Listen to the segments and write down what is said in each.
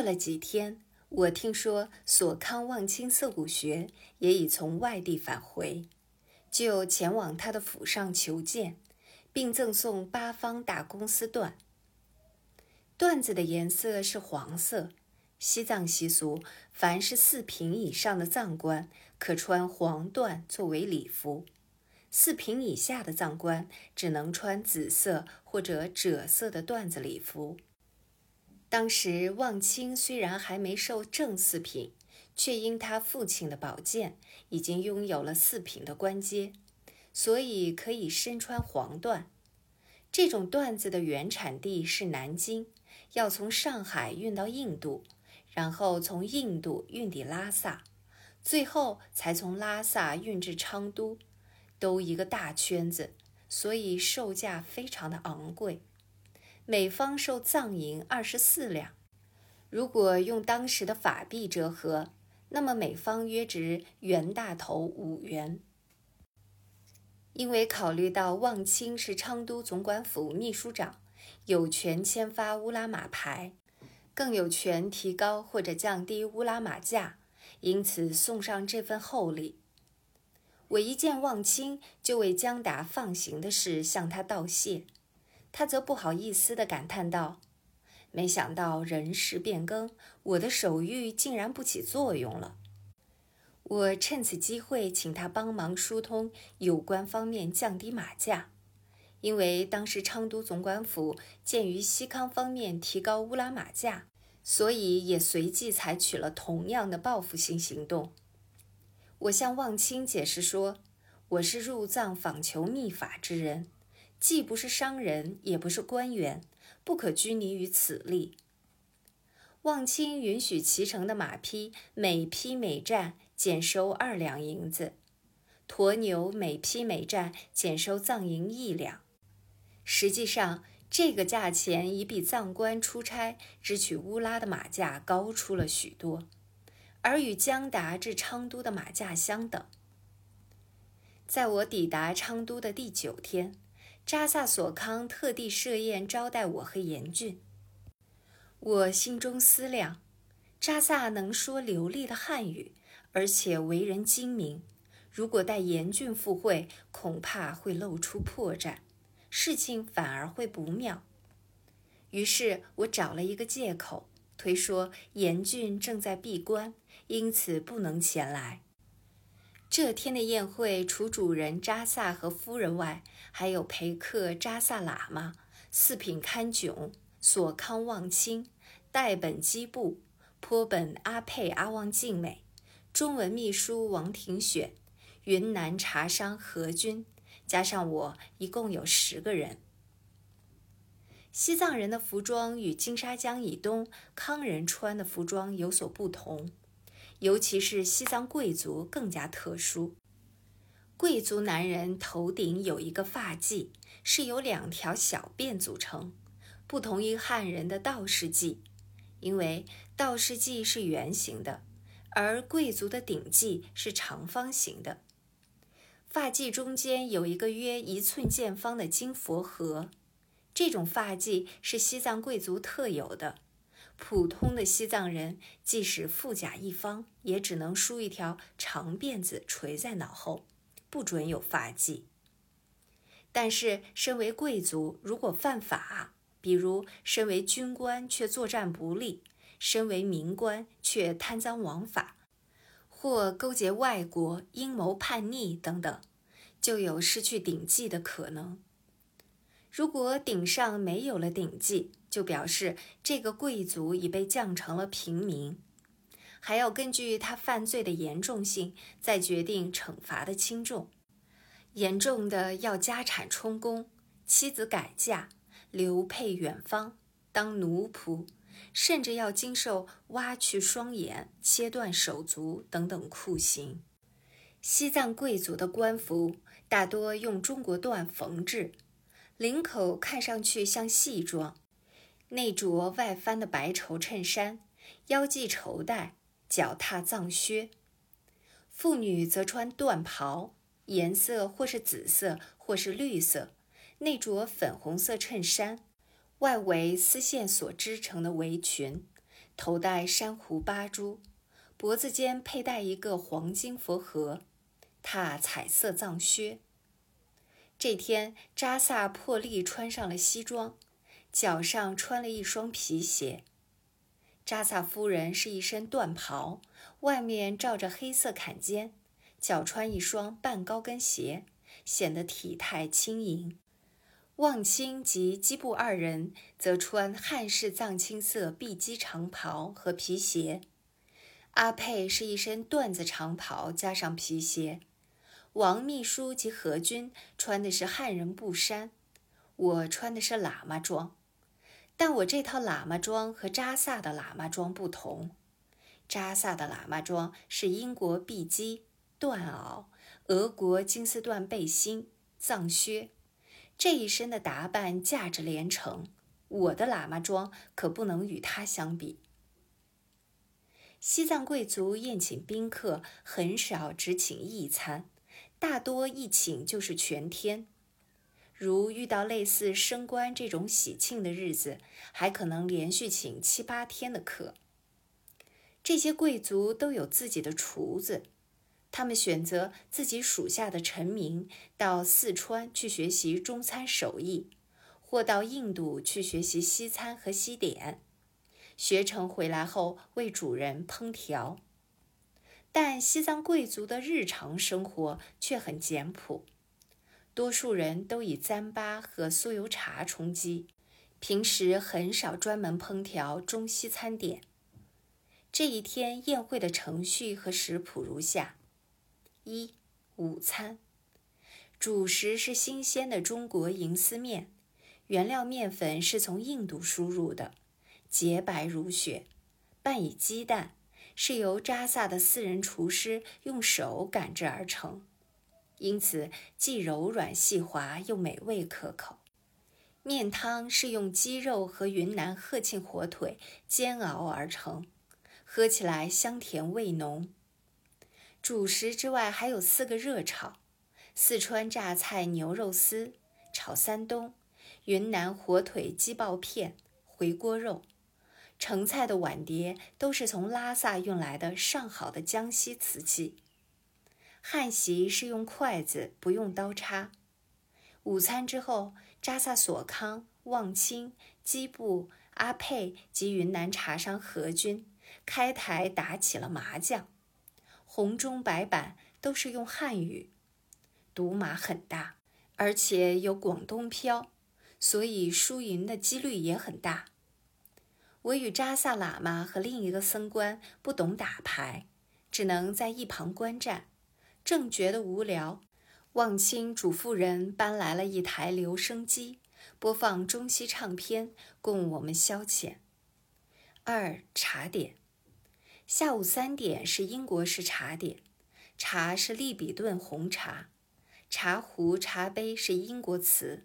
过了几天，我听说索康望清色骨学也已从外地返回，就前往他的府上求见，并赠送八方大公司缎。缎子的颜色是黄色。西藏习俗，凡是四品以上的藏官可穿黄缎作为礼服，四品以下的藏官只能穿紫色或者赭色的缎子礼服。当时，望清虽然还没受正四品，却因他父亲的宝剑已经拥有了四品的官阶，所以可以身穿黄缎。这种缎子的原产地是南京，要从上海运到印度，然后从印度运抵拉萨，最后才从拉萨运至昌都，兜一个大圈子，所以售价非常的昂贵。每方售藏银二十四两，如果用当时的法币折合，那么每方约值元大头五元。因为考虑到望清是昌都总管府秘书长，有权签发乌拉玛牌，更有权提高或者降低乌拉玛价，因此送上这份厚礼。我一见望清，就为江达放行的事向他道谢。他则不好意思地感叹道：“没想到人事变更，我的手谕竟然不起作用了。”我趁此机会请他帮忙疏通有关方面降低马价，因为当时昌都总管府鉴于西康方面提高乌拉马价，所以也随即采取了同样的报复性行动。我向望清解释说：“我是入藏访求秘法之人。”既不是商人，也不是官员，不可拘泥于此例。望清允许骑乘的马匹每匹每站减收二两银子，驮牛每匹每站减收藏银一两。实际上，这个价钱已比藏官出差支取乌拉的马价高出了许多，而与江达至昌都的马价相等。在我抵达昌都的第九天。扎萨索康特地设宴招待我和严俊。我心中思量，扎萨能说流利的汉语，而且为人精明，如果带严俊赴会，恐怕会露出破绽，事情反而会不妙。于是我找了一个借口，推说严俊正在闭关，因此不能前来。这天的宴会，除主人扎萨和夫人外，还有陪客扎萨喇嘛、四品堪囧、索康望清、代本基布、坡本阿佩阿旺静美、中文秘书王廷选、云南茶商何军，加上我，一共有十个人。西藏人的服装与金沙江以东康人穿的服装有所不同。尤其是西藏贵族更加特殊，贵族男人头顶有一个发髻，是由两条小辫组成，不同于汉人的道士髻，因为道士髻是圆形的，而贵族的顶髻是长方形的。发髻中间有一个约一寸见方的金佛盒，这种发髻是西藏贵族特有的。普通的西藏人，即使富甲一方，也只能梳一条长辫子垂在脑后，不准有发髻。但是，身为贵族，如果犯法，比如身为军官却作战不利，身为民官却贪赃枉法，或勾结外国阴谋叛逆等等，就有失去顶髻的可能。如果顶上没有了顶髻，就表示这个贵族已被降成了平民，还要根据他犯罪的严重性再决定惩罚的轻重。严重的要家产充公、妻子改嫁、流配远方、当奴仆，甚至要经受挖去双眼、切断手足等等酷刑。西藏贵族的官服大多用中国缎缝制。领口看上去像戏装，内着外翻的白绸衬衫，腰系绸带，脚踏藏靴。妇女则穿缎袍，颜色或是紫色，或是绿色，内着粉红色衬衫，外围丝线所织成的围裙，头戴珊瑚八珠，脖子间佩戴一个黄金佛盒，踏彩色藏靴。这天，扎萨破例穿上了西装，脚上穿了一双皮鞋。扎萨夫人是一身缎袍，外面罩着黑色坎肩，脚穿一双半高跟鞋，显得体态轻盈。望清及基布二人则穿汉式藏青色碧基长袍和皮鞋，阿佩是一身缎子长袍加上皮鞋。王秘书及何军穿的是汉人布衫，我穿的是喇嘛装，但我这套喇嘛装和扎萨的喇嘛装不同。扎萨的喇嘛装是英国碧基缎袄，俄国金丝缎背心、藏靴，这一身的打扮价值连城。我的喇嘛装可不能与他相比。西藏贵族宴请宾客，很少只请一餐。大多一请就是全天，如遇到类似升官这种喜庆的日子，还可能连续请七八天的客。这些贵族都有自己的厨子，他们选择自己属下的臣民到四川去学习中餐手艺，或到印度去学习西餐和西点，学成回来后为主人烹调。但西藏贵族的日常生活却很简朴，多数人都以糌粑和酥油茶充饥，平时很少专门烹调中西餐点。这一天宴会的程序和食谱如下：一、午餐，主食是新鲜的中国银丝面，原料面粉是从印度输入的，洁白如雪，拌以鸡蛋。是由扎萨的私人厨师用手擀制而成，因此既柔软细滑又美味可口。面汤是用鸡肉和云南鹤庆火腿煎熬而成，喝起来香甜味浓。主食之外还有四个热炒：四川榨菜牛肉丝、炒三冬、云南火腿鸡爆片、回锅肉。盛菜的碗碟都是从拉萨运来的上好的江西瓷器。汉席是用筷子，不用刀叉。午餐之后，扎萨索康、望清、基布、阿佩及云南茶商何军开台打起了麻将，红中白板都是用汉语，赌码很大，而且有广东漂，所以输赢的几率也很大。我与扎萨喇嘛和另一个僧官不懂打牌，只能在一旁观战，正觉得无聊。望清嘱咐人搬来了一台留声机，播放中西唱片，供我们消遣。二茶点，下午三点是英国式茶点，茶是利比顿红茶，茶壶、茶杯是英国瓷。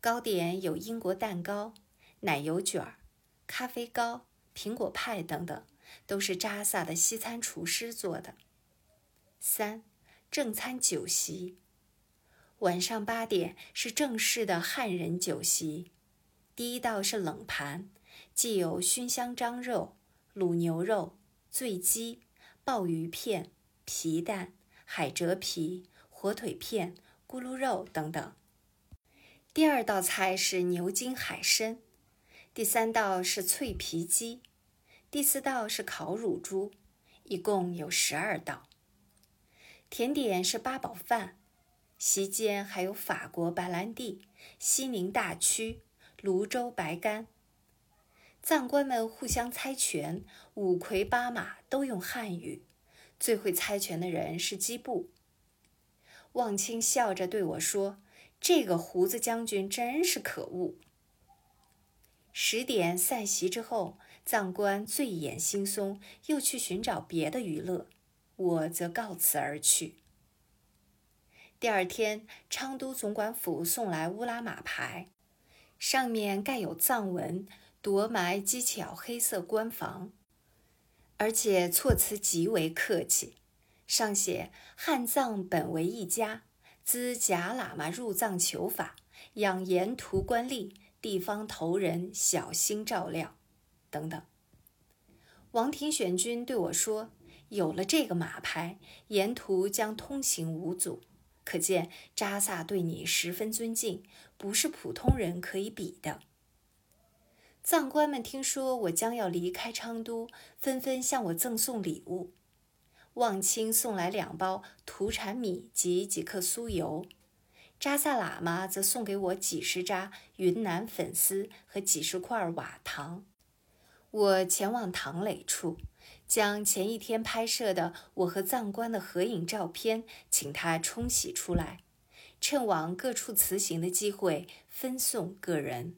糕点有英国蛋糕、奶油卷儿。咖啡糕、苹果派等等，都是扎萨的西餐厨师做的。三正餐酒席，晚上八点是正式的汉人酒席。第一道是冷盘，既有熏香樟肉、卤牛肉、醉鸡、鲍鱼片、皮蛋、海蜇皮、火腿片、咕噜肉等等。第二道菜是牛筋海参。第三道是脆皮鸡，第四道是烤乳猪，一共有十二道。甜点是八宝饭，席间还有法国白兰地、西宁大曲、泸州白干。藏官们互相猜拳，五魁八马都用汉语，最会猜拳的人是基布。望清笑着对我说：“这个胡子将军真是可恶。”十点散席之后，藏官醉眼惺忪，又去寻找别的娱乐，我则告辞而去。第二天，昌都总管府送来乌拉马牌，上面盖有藏文，夺埋机巧黑色官房，而且措辞极为客气，上写“汉藏本为一家，兹假喇嘛入藏求法，养沿途官吏。”地方头人小心照料，等等。王庭选君对我说：“有了这个马牌，沿途将通行无阻。可见扎萨对你十分尊敬，不是普通人可以比的。”藏官们听说我将要离开昌都，纷纷向我赠送礼物。望清送来两包土产米及几克酥油，扎萨喇嘛则送给我几十扎云南粉丝和几十块瓦糖。我前往唐垒处，将前一天拍摄的我和藏官的合影照片请他冲洗出来，趁往各处辞行的机会分送个人。